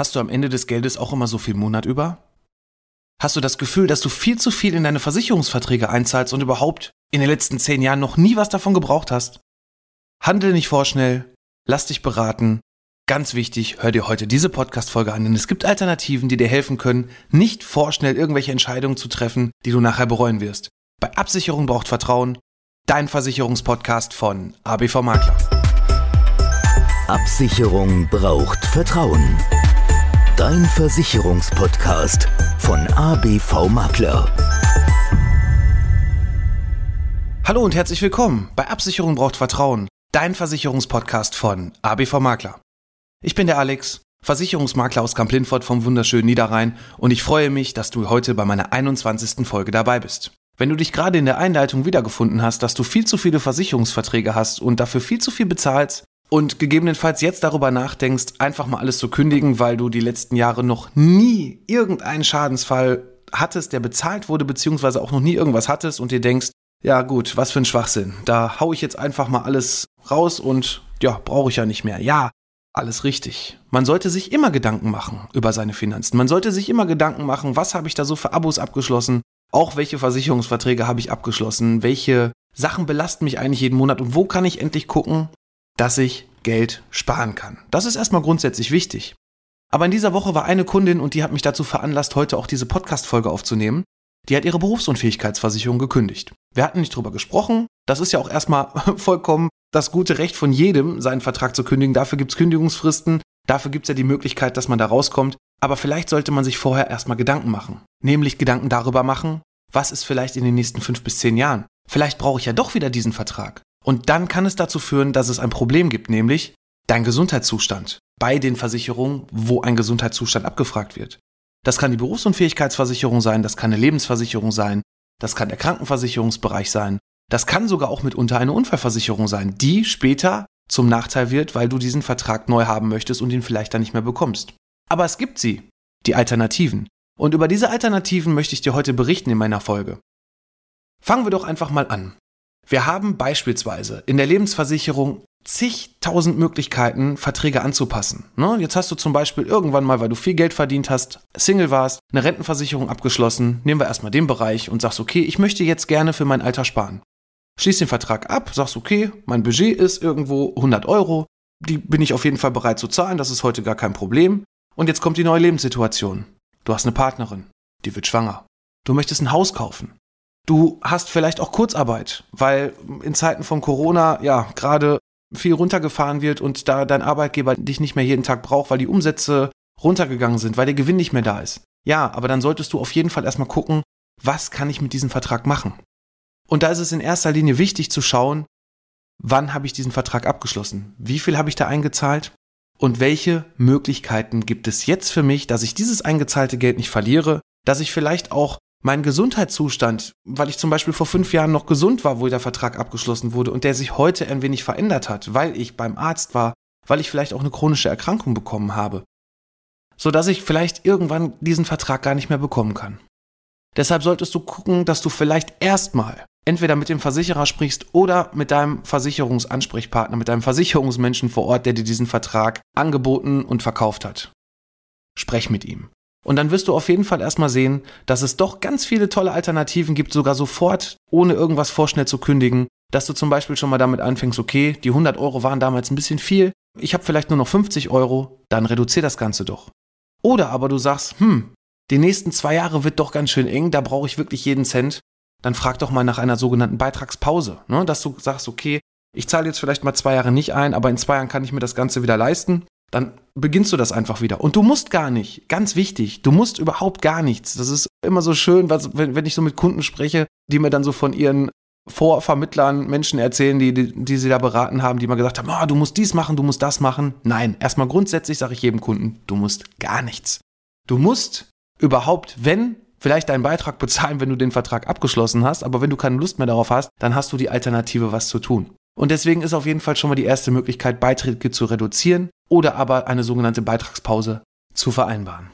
Hast du am Ende des Geldes auch immer so viel Monat über? Hast du das Gefühl, dass du viel zu viel in deine Versicherungsverträge einzahlst und überhaupt in den letzten zehn Jahren noch nie was davon gebraucht hast? Handel nicht vorschnell, lass dich beraten. Ganz wichtig, hör dir heute diese Podcast-Folge an, denn es gibt Alternativen, die dir helfen können, nicht vorschnell irgendwelche Entscheidungen zu treffen, die du nachher bereuen wirst. Bei Absicherung braucht Vertrauen, dein Versicherungspodcast von ABV Makler. Absicherung braucht Vertrauen. Dein Versicherungspodcast von ABV Makler. Hallo und herzlich willkommen bei Absicherung braucht Vertrauen, dein Versicherungspodcast von ABV Makler. Ich bin der Alex, Versicherungsmakler aus Kamp-Lindfort vom wunderschönen Niederrhein und ich freue mich, dass du heute bei meiner 21. Folge dabei bist. Wenn du dich gerade in der Einleitung wiedergefunden hast, dass du viel zu viele Versicherungsverträge hast und dafür viel zu viel bezahlst, und gegebenenfalls jetzt darüber nachdenkst, einfach mal alles zu kündigen, weil du die letzten Jahre noch nie irgendeinen Schadensfall hattest, der bezahlt wurde, beziehungsweise auch noch nie irgendwas hattest und dir denkst, ja gut, was für ein Schwachsinn. Da hau ich jetzt einfach mal alles raus und ja, brauche ich ja nicht mehr. Ja, alles richtig. Man sollte sich immer Gedanken machen über seine Finanzen. Man sollte sich immer Gedanken machen, was habe ich da so für Abos abgeschlossen? Auch welche Versicherungsverträge habe ich abgeschlossen? Welche Sachen belasten mich eigentlich jeden Monat? Und wo kann ich endlich gucken, dass ich Geld sparen kann. Das ist erstmal grundsätzlich wichtig. Aber in dieser Woche war eine Kundin und die hat mich dazu veranlasst, heute auch diese Podcast-Folge aufzunehmen. Die hat ihre Berufsunfähigkeitsversicherung gekündigt. Wir hatten nicht drüber gesprochen. Das ist ja auch erstmal vollkommen das gute Recht von jedem, seinen Vertrag zu kündigen. Dafür gibt's Kündigungsfristen. Dafür gibt's ja die Möglichkeit, dass man da rauskommt. Aber vielleicht sollte man sich vorher erstmal Gedanken machen. Nämlich Gedanken darüber machen, was ist vielleicht in den nächsten fünf bis zehn Jahren? Vielleicht brauche ich ja doch wieder diesen Vertrag. Und dann kann es dazu führen, dass es ein Problem gibt, nämlich dein Gesundheitszustand bei den Versicherungen, wo ein Gesundheitszustand abgefragt wird. Das kann die Berufsunfähigkeitsversicherung sein, das kann eine Lebensversicherung sein, das kann der Krankenversicherungsbereich sein, das kann sogar auch mitunter eine Unfallversicherung sein, die später zum Nachteil wird, weil du diesen Vertrag neu haben möchtest und ihn vielleicht dann nicht mehr bekommst. Aber es gibt sie, die Alternativen. Und über diese Alternativen möchte ich dir heute berichten in meiner Folge. Fangen wir doch einfach mal an. Wir haben beispielsweise in der Lebensversicherung zigtausend Möglichkeiten, Verträge anzupassen. Ne? Jetzt hast du zum Beispiel irgendwann mal, weil du viel Geld verdient hast, Single warst, eine Rentenversicherung abgeschlossen. Nehmen wir erstmal den Bereich und sagst, okay, ich möchte jetzt gerne für mein Alter sparen. Schließ den Vertrag ab, sagst, okay, mein Budget ist irgendwo 100 Euro. Die bin ich auf jeden Fall bereit zu zahlen, das ist heute gar kein Problem. Und jetzt kommt die neue Lebenssituation. Du hast eine Partnerin, die wird schwanger. Du möchtest ein Haus kaufen. Du hast vielleicht auch Kurzarbeit, weil in Zeiten von Corona ja gerade viel runtergefahren wird und da dein Arbeitgeber dich nicht mehr jeden Tag braucht, weil die Umsätze runtergegangen sind, weil der Gewinn nicht mehr da ist. Ja, aber dann solltest du auf jeden Fall erstmal gucken, was kann ich mit diesem Vertrag machen? Und da ist es in erster Linie wichtig zu schauen, wann habe ich diesen Vertrag abgeschlossen? Wie viel habe ich da eingezahlt? Und welche Möglichkeiten gibt es jetzt für mich, dass ich dieses eingezahlte Geld nicht verliere, dass ich vielleicht auch mein Gesundheitszustand, weil ich zum Beispiel vor fünf Jahren noch gesund war, wo der Vertrag abgeschlossen wurde und der sich heute ein wenig verändert hat, weil ich beim Arzt war, weil ich vielleicht auch eine chronische Erkrankung bekommen habe, so dass ich vielleicht irgendwann diesen Vertrag gar nicht mehr bekommen kann. Deshalb solltest du gucken, dass du vielleicht erstmal entweder mit dem Versicherer sprichst oder mit deinem Versicherungsansprechpartner, mit deinem Versicherungsmenschen vor Ort, der dir diesen Vertrag angeboten und verkauft hat. Sprech mit ihm. Und dann wirst du auf jeden Fall erstmal sehen, dass es doch ganz viele tolle Alternativen gibt, sogar sofort, ohne irgendwas vorschnell zu kündigen. Dass du zum Beispiel schon mal damit anfängst, okay, die 100 Euro waren damals ein bisschen viel, ich habe vielleicht nur noch 50 Euro, dann reduzier das Ganze doch. Oder aber du sagst, hm, die nächsten zwei Jahre wird doch ganz schön eng, da brauche ich wirklich jeden Cent. Dann frag doch mal nach einer sogenannten Beitragspause, ne? dass du sagst, okay, ich zahle jetzt vielleicht mal zwei Jahre nicht ein, aber in zwei Jahren kann ich mir das Ganze wieder leisten dann beginnst du das einfach wieder. Und du musst gar nicht, ganz wichtig, du musst überhaupt gar nichts. Das ist immer so schön, was, wenn, wenn ich so mit Kunden spreche, die mir dann so von ihren Vorvermittlern Menschen erzählen, die, die, die sie da beraten haben, die mal gesagt haben, oh, du musst dies machen, du musst das machen. Nein, erstmal grundsätzlich sage ich jedem Kunden, du musst gar nichts. Du musst überhaupt, wenn, vielleicht deinen Beitrag bezahlen, wenn du den Vertrag abgeschlossen hast, aber wenn du keine Lust mehr darauf hast, dann hast du die Alternative, was zu tun. Und deswegen ist auf jeden Fall schon mal die erste Möglichkeit, Beiträge zu reduzieren oder aber eine sogenannte Beitragspause zu vereinbaren.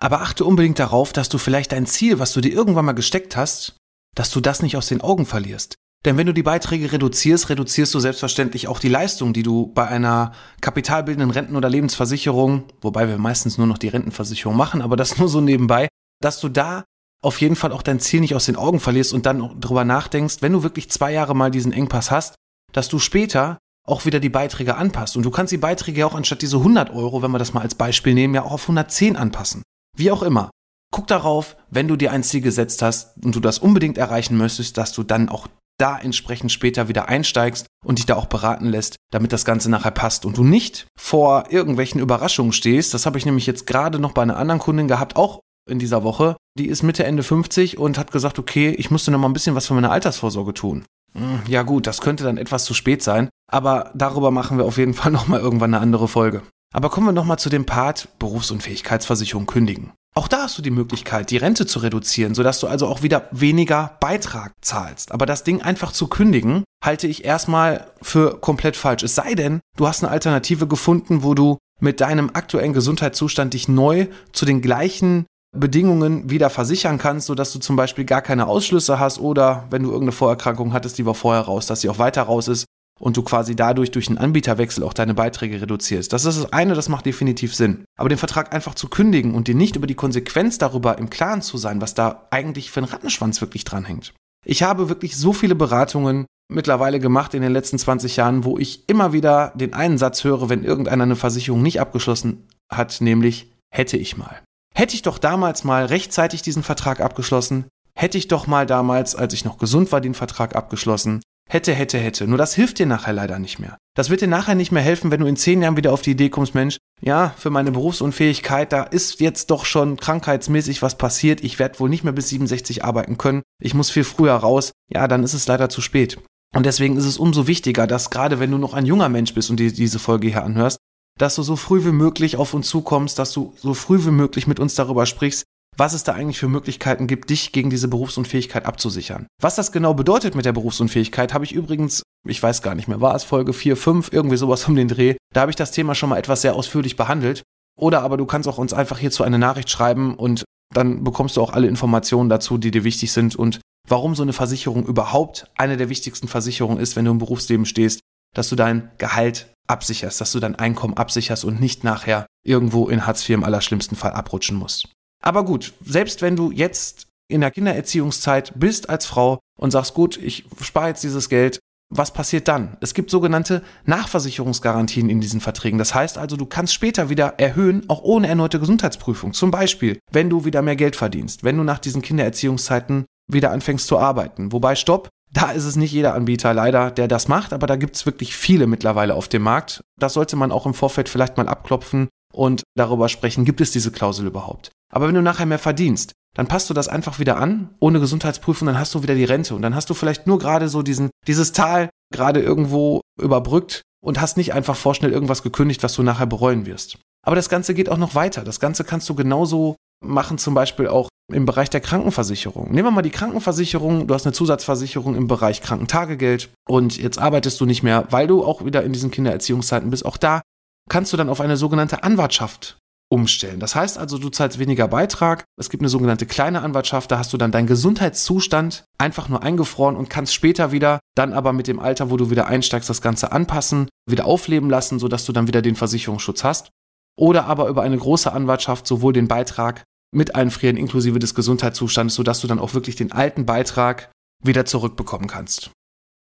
Aber achte unbedingt darauf, dass du vielleicht dein Ziel, was du dir irgendwann mal gesteckt hast, dass du das nicht aus den Augen verlierst. Denn wenn du die Beiträge reduzierst, reduzierst du selbstverständlich auch die Leistung, die du bei einer kapitalbildenden Renten- oder Lebensversicherung, wobei wir meistens nur noch die Rentenversicherung machen, aber das nur so nebenbei, dass du da auf jeden Fall auch dein Ziel nicht aus den Augen verlierst und dann drüber nachdenkst, wenn du wirklich zwei Jahre mal diesen Engpass hast, dass du später auch wieder die Beiträge anpasst. Und du kannst die Beiträge auch anstatt diese 100 Euro, wenn wir das mal als Beispiel nehmen, ja auch auf 110 anpassen. Wie auch immer. Guck darauf, wenn du dir ein Ziel gesetzt hast und du das unbedingt erreichen möchtest, dass du dann auch da entsprechend später wieder einsteigst und dich da auch beraten lässt, damit das Ganze nachher passt und du nicht vor irgendwelchen Überraschungen stehst. Das habe ich nämlich jetzt gerade noch bei einer anderen Kundin gehabt, auch in dieser Woche. Die ist Mitte, Ende 50 und hat gesagt, okay, ich musste noch mal ein bisschen was für meine Altersvorsorge tun. Hm, ja gut, das könnte dann etwas zu spät sein, aber darüber machen wir auf jeden Fall noch mal irgendwann eine andere Folge. Aber kommen wir noch mal zu dem Part Berufsunfähigkeitsversicherung kündigen. Auch da hast du die Möglichkeit, die Rente zu reduzieren, sodass du also auch wieder weniger Beitrag zahlst. Aber das Ding einfach zu kündigen, halte ich erstmal für komplett falsch. Es sei denn, du hast eine Alternative gefunden, wo du mit deinem aktuellen Gesundheitszustand dich neu zu den gleichen Bedingungen wieder versichern kannst, sodass du zum Beispiel gar keine Ausschlüsse hast oder wenn du irgendeine Vorerkrankung hattest, die war vorher raus, dass sie auch weiter raus ist und du quasi dadurch durch einen Anbieterwechsel auch deine Beiträge reduzierst. Das ist das eine, das macht definitiv Sinn. Aber den Vertrag einfach zu kündigen und dir nicht über die Konsequenz darüber im Klaren zu sein, was da eigentlich für ein Rattenschwanz wirklich dranhängt. Ich habe wirklich so viele Beratungen mittlerweile gemacht in den letzten 20 Jahren, wo ich immer wieder den einen Satz höre, wenn irgendeiner eine Versicherung nicht abgeschlossen hat, nämlich hätte ich mal. Hätte ich doch damals mal rechtzeitig diesen Vertrag abgeschlossen, hätte ich doch mal damals, als ich noch gesund war, den Vertrag abgeschlossen, hätte, hätte, hätte. Nur das hilft dir nachher leider nicht mehr. Das wird dir nachher nicht mehr helfen, wenn du in zehn Jahren wieder auf die Idee kommst, Mensch, ja, für meine Berufsunfähigkeit, da ist jetzt doch schon krankheitsmäßig was passiert, ich werde wohl nicht mehr bis 67 arbeiten können, ich muss viel früher raus, ja, dann ist es leider zu spät. Und deswegen ist es umso wichtiger, dass gerade wenn du noch ein junger Mensch bist und dir diese Folge hier anhörst, dass du so früh wie möglich auf uns zukommst, dass du so früh wie möglich mit uns darüber sprichst, was es da eigentlich für Möglichkeiten gibt, dich gegen diese Berufsunfähigkeit abzusichern. Was das genau bedeutet mit der Berufsunfähigkeit, habe ich übrigens, ich weiß gar nicht mehr, war es Folge 4, 5, irgendwie sowas um den Dreh. Da habe ich das Thema schon mal etwas sehr ausführlich behandelt. Oder aber du kannst auch uns einfach hierzu eine Nachricht schreiben und dann bekommst du auch alle Informationen dazu, die dir wichtig sind und warum so eine Versicherung überhaupt eine der wichtigsten Versicherungen ist, wenn du im Berufsleben stehst, dass du dein Gehalt absicherst, dass du dein Einkommen absicherst und nicht nachher irgendwo in Hartz IV im allerschlimmsten Fall abrutschen musst. Aber gut, selbst wenn du jetzt in der Kindererziehungszeit bist als Frau und sagst, gut, ich spare jetzt dieses Geld, was passiert dann? Es gibt sogenannte Nachversicherungsgarantien in diesen Verträgen. Das heißt also, du kannst später wieder erhöhen, auch ohne erneute Gesundheitsprüfung. Zum Beispiel, wenn du wieder mehr Geld verdienst, wenn du nach diesen Kindererziehungszeiten wieder anfängst zu arbeiten. Wobei, stopp, da ist es nicht jeder Anbieter leider, der das macht, aber da gibt es wirklich viele mittlerweile auf dem Markt. Das sollte man auch im Vorfeld vielleicht mal abklopfen und darüber sprechen, gibt es diese Klausel überhaupt. Aber wenn du nachher mehr verdienst, dann passt du das einfach wieder an, ohne Gesundheitsprüfung, dann hast du wieder die Rente und dann hast du vielleicht nur gerade so diesen, dieses Tal gerade irgendwo überbrückt und hast nicht einfach vorschnell irgendwas gekündigt, was du nachher bereuen wirst. Aber das Ganze geht auch noch weiter. Das Ganze kannst du genauso machen, zum Beispiel auch im Bereich der Krankenversicherung. Nehmen wir mal die Krankenversicherung, du hast eine Zusatzversicherung im Bereich Krankentagegeld und jetzt arbeitest du nicht mehr, weil du auch wieder in diesen Kindererziehungszeiten bist. Auch da kannst du dann auf eine sogenannte Anwartschaft umstellen. Das heißt also, du zahlst weniger Beitrag. Es gibt eine sogenannte kleine Anwartschaft, da hast du dann deinen Gesundheitszustand einfach nur eingefroren und kannst später wieder dann aber mit dem Alter, wo du wieder einsteigst, das Ganze anpassen, wieder aufleben lassen, sodass du dann wieder den Versicherungsschutz hast. Oder aber über eine große Anwartschaft sowohl den Beitrag mit einfrieren inklusive des Gesundheitszustandes, sodass du dann auch wirklich den alten Beitrag wieder zurückbekommen kannst.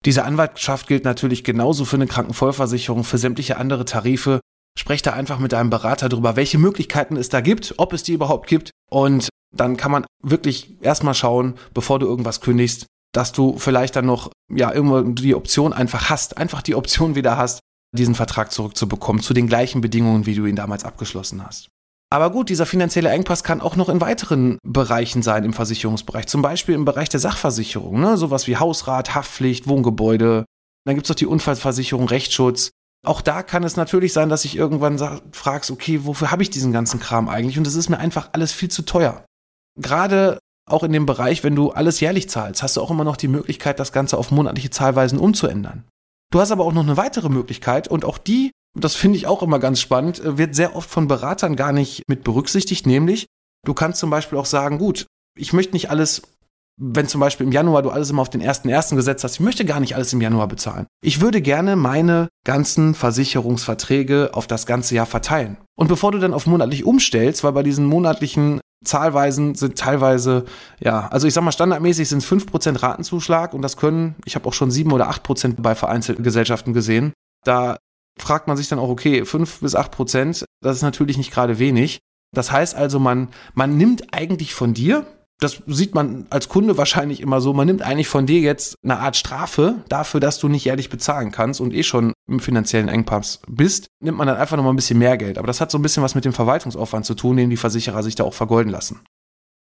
Diese Anwartschaft gilt natürlich genauso für eine Krankenvollversicherung, für sämtliche andere Tarife. Sprech da einfach mit deinem Berater darüber, welche Möglichkeiten es da gibt, ob es die überhaupt gibt. Und dann kann man wirklich erstmal schauen, bevor du irgendwas kündigst, dass du vielleicht dann noch, ja, irgendwo die Option einfach hast, einfach die Option wieder hast, diesen Vertrag zurückzubekommen, zu den gleichen Bedingungen, wie du ihn damals abgeschlossen hast. Aber gut, dieser finanzielle Engpass kann auch noch in weiteren Bereichen sein im Versicherungsbereich. Zum Beispiel im Bereich der Sachversicherung, ne? sowas wie Hausrat, Haftpflicht, Wohngebäude. Dann gibt es noch die Unfallversicherung, Rechtsschutz. Auch da kann es natürlich sein, dass ich irgendwann fragst, okay, wofür habe ich diesen ganzen Kram eigentlich? Und es ist mir einfach alles viel zu teuer. Gerade auch in dem Bereich, wenn du alles jährlich zahlst, hast du auch immer noch die Möglichkeit, das Ganze auf monatliche Zahlweisen umzuändern. Du hast aber auch noch eine weitere Möglichkeit und auch die das finde ich auch immer ganz spannend, äh, wird sehr oft von Beratern gar nicht mit berücksichtigt, nämlich du kannst zum Beispiel auch sagen, gut, ich möchte nicht alles wenn zum Beispiel im Januar du alles immer auf den ersten ersten gesetzt hast, ich möchte gar nicht alles im Januar bezahlen. Ich würde gerne meine ganzen Versicherungsverträge auf das ganze Jahr verteilen. Und bevor du dann auf monatlich umstellst, weil bei diesen monatlichen Zahlweisen sind teilweise, ja, also ich sag mal, standardmäßig sind es 5% Ratenzuschlag und das können, ich habe auch schon 7 oder 8% bei vereinzelten Gesellschaften gesehen. Da fragt man sich dann auch, okay, 5 bis 8%, das ist natürlich nicht gerade wenig. Das heißt also, man, man nimmt eigentlich von dir, das sieht man als Kunde wahrscheinlich immer so, man nimmt eigentlich von dir jetzt eine Art Strafe dafür, dass du nicht jährlich bezahlen kannst und eh schon im finanziellen Engpass bist, nimmt man dann einfach nochmal ein bisschen mehr Geld. Aber das hat so ein bisschen was mit dem Verwaltungsaufwand zu tun, den die Versicherer sich da auch vergolden lassen.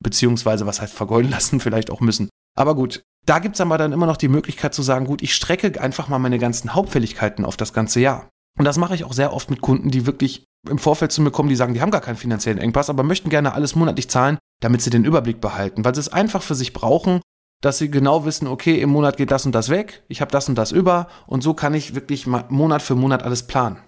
Beziehungsweise, was heißt vergolden lassen, vielleicht auch müssen. Aber gut, da gibt's aber dann immer noch die Möglichkeit zu sagen, gut, ich strecke einfach mal meine ganzen Hauptfälligkeiten auf das ganze Jahr. Und das mache ich auch sehr oft mit Kunden, die wirklich im Vorfeld zu mir kommen, die sagen, die haben gar keinen finanziellen Engpass, aber möchten gerne alles monatlich zahlen, damit sie den Überblick behalten, weil sie es einfach für sich brauchen, dass sie genau wissen, okay, im Monat geht das und das weg, ich habe das und das über und so kann ich wirklich Monat für Monat alles planen.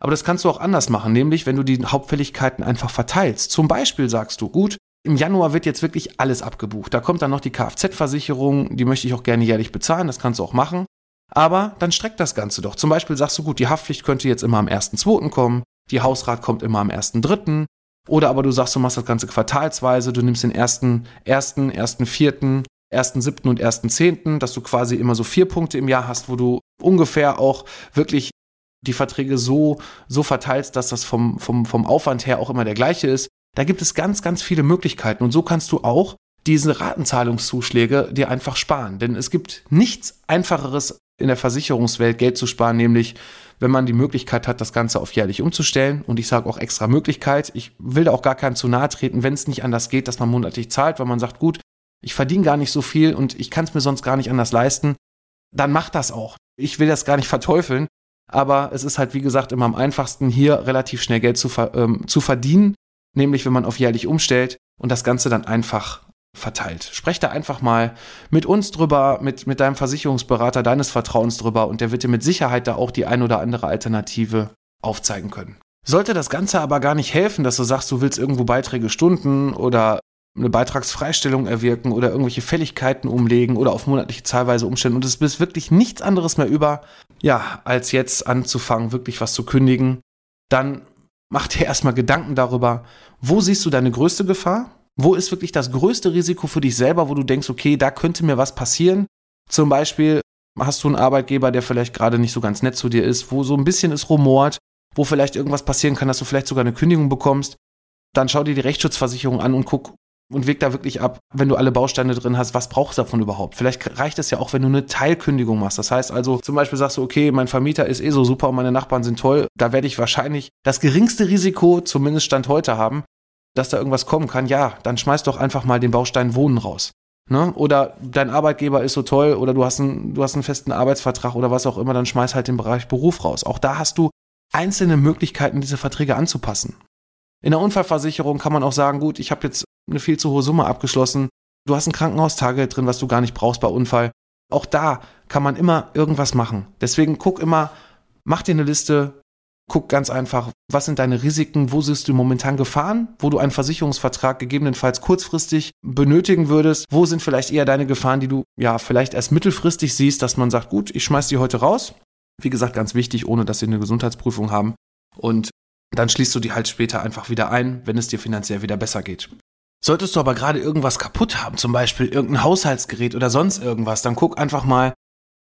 Aber das kannst du auch anders machen, nämlich wenn du die Hauptfälligkeiten einfach verteilst. Zum Beispiel sagst du, gut, im Januar wird jetzt wirklich alles abgebucht. Da kommt dann noch die Kfz-Versicherung, die möchte ich auch gerne jährlich bezahlen, das kannst du auch machen. Aber dann streckt das Ganze doch. Zum Beispiel sagst du, gut, die Haftpflicht könnte jetzt immer am 1.2. kommen, die Hausrat kommt immer am 1.3. Oder aber du sagst, du machst das Ganze quartalsweise, du nimmst den ersten, ersten, ersten, vierten, ersten, siebten und ersten, zehnten, dass du quasi immer so vier Punkte im Jahr hast, wo du ungefähr auch wirklich die Verträge so, so verteilst, dass das vom, vom, vom Aufwand her auch immer der gleiche ist. Da gibt es ganz, ganz viele Möglichkeiten und so kannst du auch diese Ratenzahlungszuschläge dir einfach sparen. Denn es gibt nichts einfacheres in der Versicherungswelt Geld zu sparen, nämlich wenn man die Möglichkeit hat, das Ganze auf jährlich umzustellen. Und ich sage auch extra Möglichkeit. Ich will da auch gar keinem zu nahe treten, wenn es nicht anders geht, dass man monatlich zahlt, weil man sagt, gut, ich verdiene gar nicht so viel und ich kann es mir sonst gar nicht anders leisten. Dann macht das auch. Ich will das gar nicht verteufeln, aber es ist halt, wie gesagt, immer am einfachsten, hier relativ schnell Geld zu, ähm, zu verdienen, nämlich wenn man auf jährlich umstellt und das Ganze dann einfach verteilt. Sprech da einfach mal mit uns drüber, mit, mit deinem Versicherungsberater deines Vertrauens drüber und der wird dir mit Sicherheit da auch die ein oder andere Alternative aufzeigen können. Sollte das Ganze aber gar nicht helfen, dass du sagst, du willst irgendwo Beiträge stunden oder eine Beitragsfreistellung erwirken oder irgendwelche Fälligkeiten umlegen oder auf monatliche Zahlweise umstellen und es bist wirklich nichts anderes mehr über, ja, als jetzt anzufangen, wirklich was zu kündigen, dann mach dir erstmal Gedanken darüber, wo siehst du deine größte Gefahr wo ist wirklich das größte Risiko für dich selber, wo du denkst, okay, da könnte mir was passieren? Zum Beispiel hast du einen Arbeitgeber, der vielleicht gerade nicht so ganz nett zu dir ist, wo so ein bisschen es rumort, wo vielleicht irgendwas passieren kann, dass du vielleicht sogar eine Kündigung bekommst. Dann schau dir die Rechtsschutzversicherung an und guck und weg da wirklich ab, wenn du alle Bausteine drin hast, was brauchst du davon überhaupt? Vielleicht reicht es ja auch, wenn du eine Teilkündigung machst. Das heißt also, zum Beispiel sagst du, okay, mein Vermieter ist eh so super und meine Nachbarn sind toll, da werde ich wahrscheinlich das geringste Risiko, zumindest Stand heute haben, dass da irgendwas kommen kann, ja, dann schmeiß doch einfach mal den Baustein Wohnen raus. Ne? Oder dein Arbeitgeber ist so toll oder du hast, einen, du hast einen festen Arbeitsvertrag oder was auch immer, dann schmeiß halt den Bereich Beruf raus. Auch da hast du einzelne Möglichkeiten, diese Verträge anzupassen. In der Unfallversicherung kann man auch sagen, gut, ich habe jetzt eine viel zu hohe Summe abgeschlossen, du hast ein Krankenhaustagegeld drin, was du gar nicht brauchst bei Unfall. Auch da kann man immer irgendwas machen. Deswegen guck immer, mach dir eine Liste, Guck ganz einfach, was sind deine Risiken, wo siehst du momentan Gefahren, wo du einen Versicherungsvertrag gegebenenfalls kurzfristig benötigen würdest, wo sind vielleicht eher deine Gefahren, die du ja vielleicht erst mittelfristig siehst, dass man sagt, gut, ich schmeiß die heute raus. Wie gesagt, ganz wichtig, ohne dass sie eine Gesundheitsprüfung haben. Und dann schließt du die halt später einfach wieder ein, wenn es dir finanziell wieder besser geht. Solltest du aber gerade irgendwas kaputt haben, zum Beispiel irgendein Haushaltsgerät oder sonst irgendwas, dann guck einfach mal,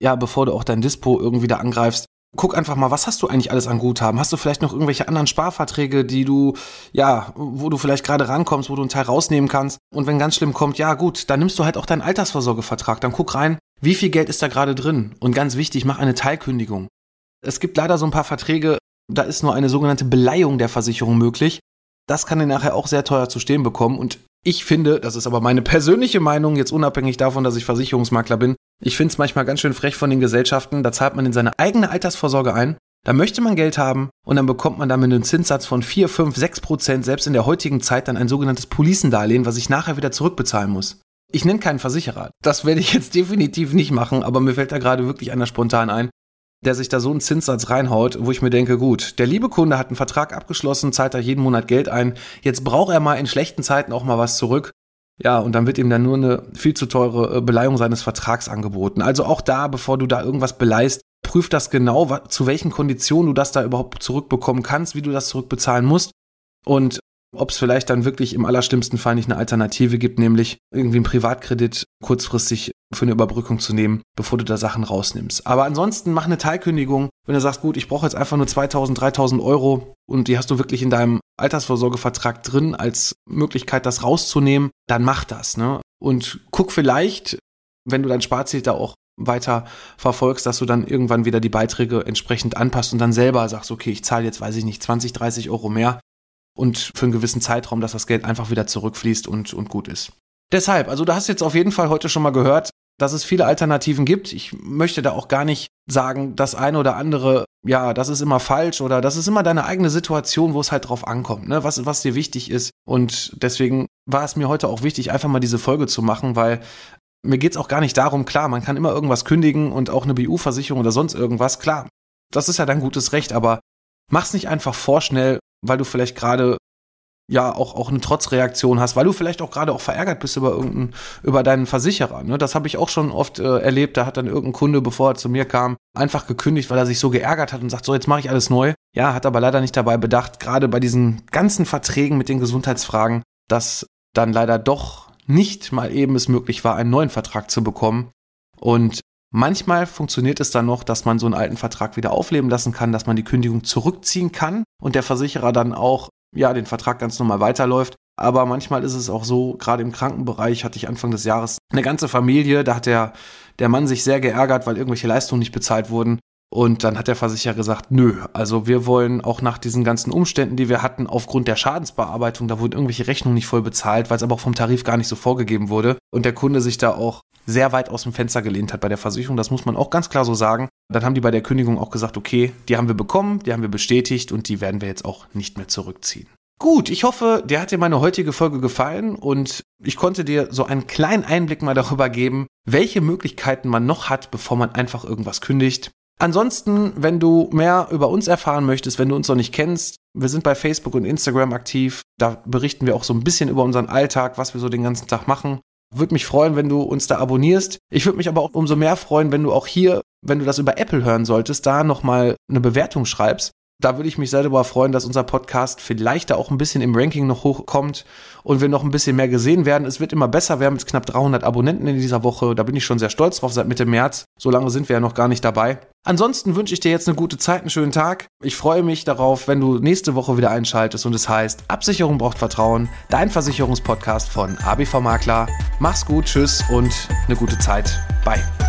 ja, bevor du auch dein Dispo irgendwie da angreifst, guck einfach mal, was hast du eigentlich alles an Guthaben? Hast du vielleicht noch irgendwelche anderen Sparverträge, die du, ja, wo du vielleicht gerade rankommst, wo du einen Teil rausnehmen kannst? Und wenn ganz schlimm kommt, ja gut, dann nimmst du halt auch deinen Altersvorsorgevertrag. Dann guck rein, wie viel Geld ist da gerade drin? Und ganz wichtig, mach eine Teilkündigung. Es gibt leider so ein paar Verträge, da ist nur eine sogenannte Beleihung der Versicherung möglich. Das kann dir nachher auch sehr teuer zu stehen bekommen. Und ich finde, das ist aber meine persönliche Meinung, jetzt unabhängig davon, dass ich Versicherungsmakler bin, ich finde es manchmal ganz schön frech von den Gesellschaften, da zahlt man in seine eigene Altersvorsorge ein, da möchte man Geld haben und dann bekommt man damit einen Zinssatz von 4, 5, 6 Prozent, selbst in der heutigen Zeit dann ein sogenanntes Policendarlehen, was ich nachher wieder zurückbezahlen muss. Ich nenne keinen Versicherer. Das werde ich jetzt definitiv nicht machen, aber mir fällt da gerade wirklich einer spontan ein, der sich da so einen Zinssatz reinhaut, wo ich mir denke, gut, der liebe Kunde hat einen Vertrag abgeschlossen, zahlt da jeden Monat Geld ein, jetzt braucht er mal in schlechten Zeiten auch mal was zurück Ja, und dann wird ihm dann nur eine viel zu teure äh, Beleihung seines Vertrags angeboten. Also auch da, bevor du da irgendwas beleihst, prüf das genau, zu welchen Konditionen du das da überhaupt zurückbekommen kannst, wie du das zurückbezahlen musst. Und ob es vielleicht dann wirklich im allerschlimmsten Fall nicht eine Alternative gibt, nämlich irgendwie einen Privatkredit kurzfristig für eine Überbrückung zu nehmen, bevor du da Sachen rausnimmst. Aber ansonsten mach eine Teilkündigung. Wenn du sagst, gut, ich brauche jetzt einfach nur 2000, 3000 Euro und die hast du wirklich in deinem Altersvorsorgevertrag drin als Möglichkeit, das rauszunehmen, dann mach das. Ne? Und guck vielleicht, wenn du dein Sparziel da auch weiter verfolgst, dass du dann irgendwann wieder die Beiträge entsprechend anpasst und dann selber sagst, okay, ich zahle jetzt, weiß ich nicht, 20, 30 Euro mehr und für einen gewissen Zeitraum, dass das Geld einfach wieder zurückfließt und, und gut ist. Deshalb, also du hast jetzt auf jeden Fall heute schon mal gehört, dass es viele Alternativen gibt. Ich möchte da auch gar nicht sagen, das eine oder andere, ja, das ist immer falsch oder das ist immer deine eigene Situation, wo es halt drauf ankommt, ne? was, was dir wichtig ist. Und deswegen war es mir heute auch wichtig, einfach mal diese Folge zu machen, weil mir geht's auch gar nicht darum, klar, man kann immer irgendwas kündigen und auch eine BU-Versicherung oder sonst irgendwas, klar, das ist ja dein gutes Recht, aber mach's nicht einfach vorschnell weil du vielleicht gerade ja auch, auch eine Trotzreaktion hast, weil du vielleicht auch gerade auch verärgert bist über irgendeinen, über deinen Versicherer. Ne? Das habe ich auch schon oft äh, erlebt. Da hat dann irgendein Kunde, bevor er zu mir kam, einfach gekündigt, weil er sich so geärgert hat und sagt, so jetzt mache ich alles neu. Ja, hat aber leider nicht dabei bedacht, gerade bei diesen ganzen Verträgen mit den Gesundheitsfragen, dass dann leider doch nicht mal eben es möglich war, einen neuen Vertrag zu bekommen. Und Manchmal funktioniert es dann noch, dass man so einen alten Vertrag wieder aufleben lassen kann, dass man die Kündigung zurückziehen kann und der Versicherer dann auch ja den Vertrag ganz normal weiterläuft. Aber manchmal ist es auch so, gerade im Krankenbereich hatte ich Anfang des Jahres eine ganze Familie, da hat der, der Mann sich sehr geärgert, weil irgendwelche Leistungen nicht bezahlt wurden. Und dann hat der Versicherer gesagt, nö, also wir wollen auch nach diesen ganzen Umständen, die wir hatten, aufgrund der Schadensbearbeitung, da wurden irgendwelche Rechnungen nicht voll bezahlt, weil es aber auch vom Tarif gar nicht so vorgegeben wurde. Und der Kunde sich da auch sehr weit aus dem Fenster gelehnt hat bei der Versicherung, das muss man auch ganz klar so sagen. Dann haben die bei der Kündigung auch gesagt, okay, die haben wir bekommen, die haben wir bestätigt und die werden wir jetzt auch nicht mehr zurückziehen. Gut, ich hoffe, dir hat dir meine heutige Folge gefallen und ich konnte dir so einen kleinen Einblick mal darüber geben, welche Möglichkeiten man noch hat, bevor man einfach irgendwas kündigt. Ansonsten, wenn du mehr über uns erfahren möchtest, wenn du uns noch nicht kennst, wir sind bei Facebook und Instagram aktiv. Da berichten wir auch so ein bisschen über unseren Alltag, was wir so den ganzen Tag machen. Würde mich freuen, wenn du uns da abonnierst. Ich würde mich aber auch umso mehr freuen, wenn du auch hier, wenn du das über Apple hören solltest, da nochmal eine Bewertung schreibst. Da würde ich mich sehr darüber freuen, dass unser Podcast vielleicht da auch ein bisschen im Ranking noch hochkommt und wir noch ein bisschen mehr gesehen werden. Es wird immer besser. Wir haben jetzt knapp 300 Abonnenten in dieser Woche. Da bin ich schon sehr stolz drauf seit Mitte März. So lange sind wir ja noch gar nicht dabei. Ansonsten wünsche ich dir jetzt eine gute Zeit, einen schönen Tag. Ich freue mich darauf, wenn du nächste Woche wieder einschaltest und es heißt Absicherung braucht Vertrauen, dein Versicherungspodcast von ABV Makler. Mach's gut, tschüss und eine gute Zeit. Bye.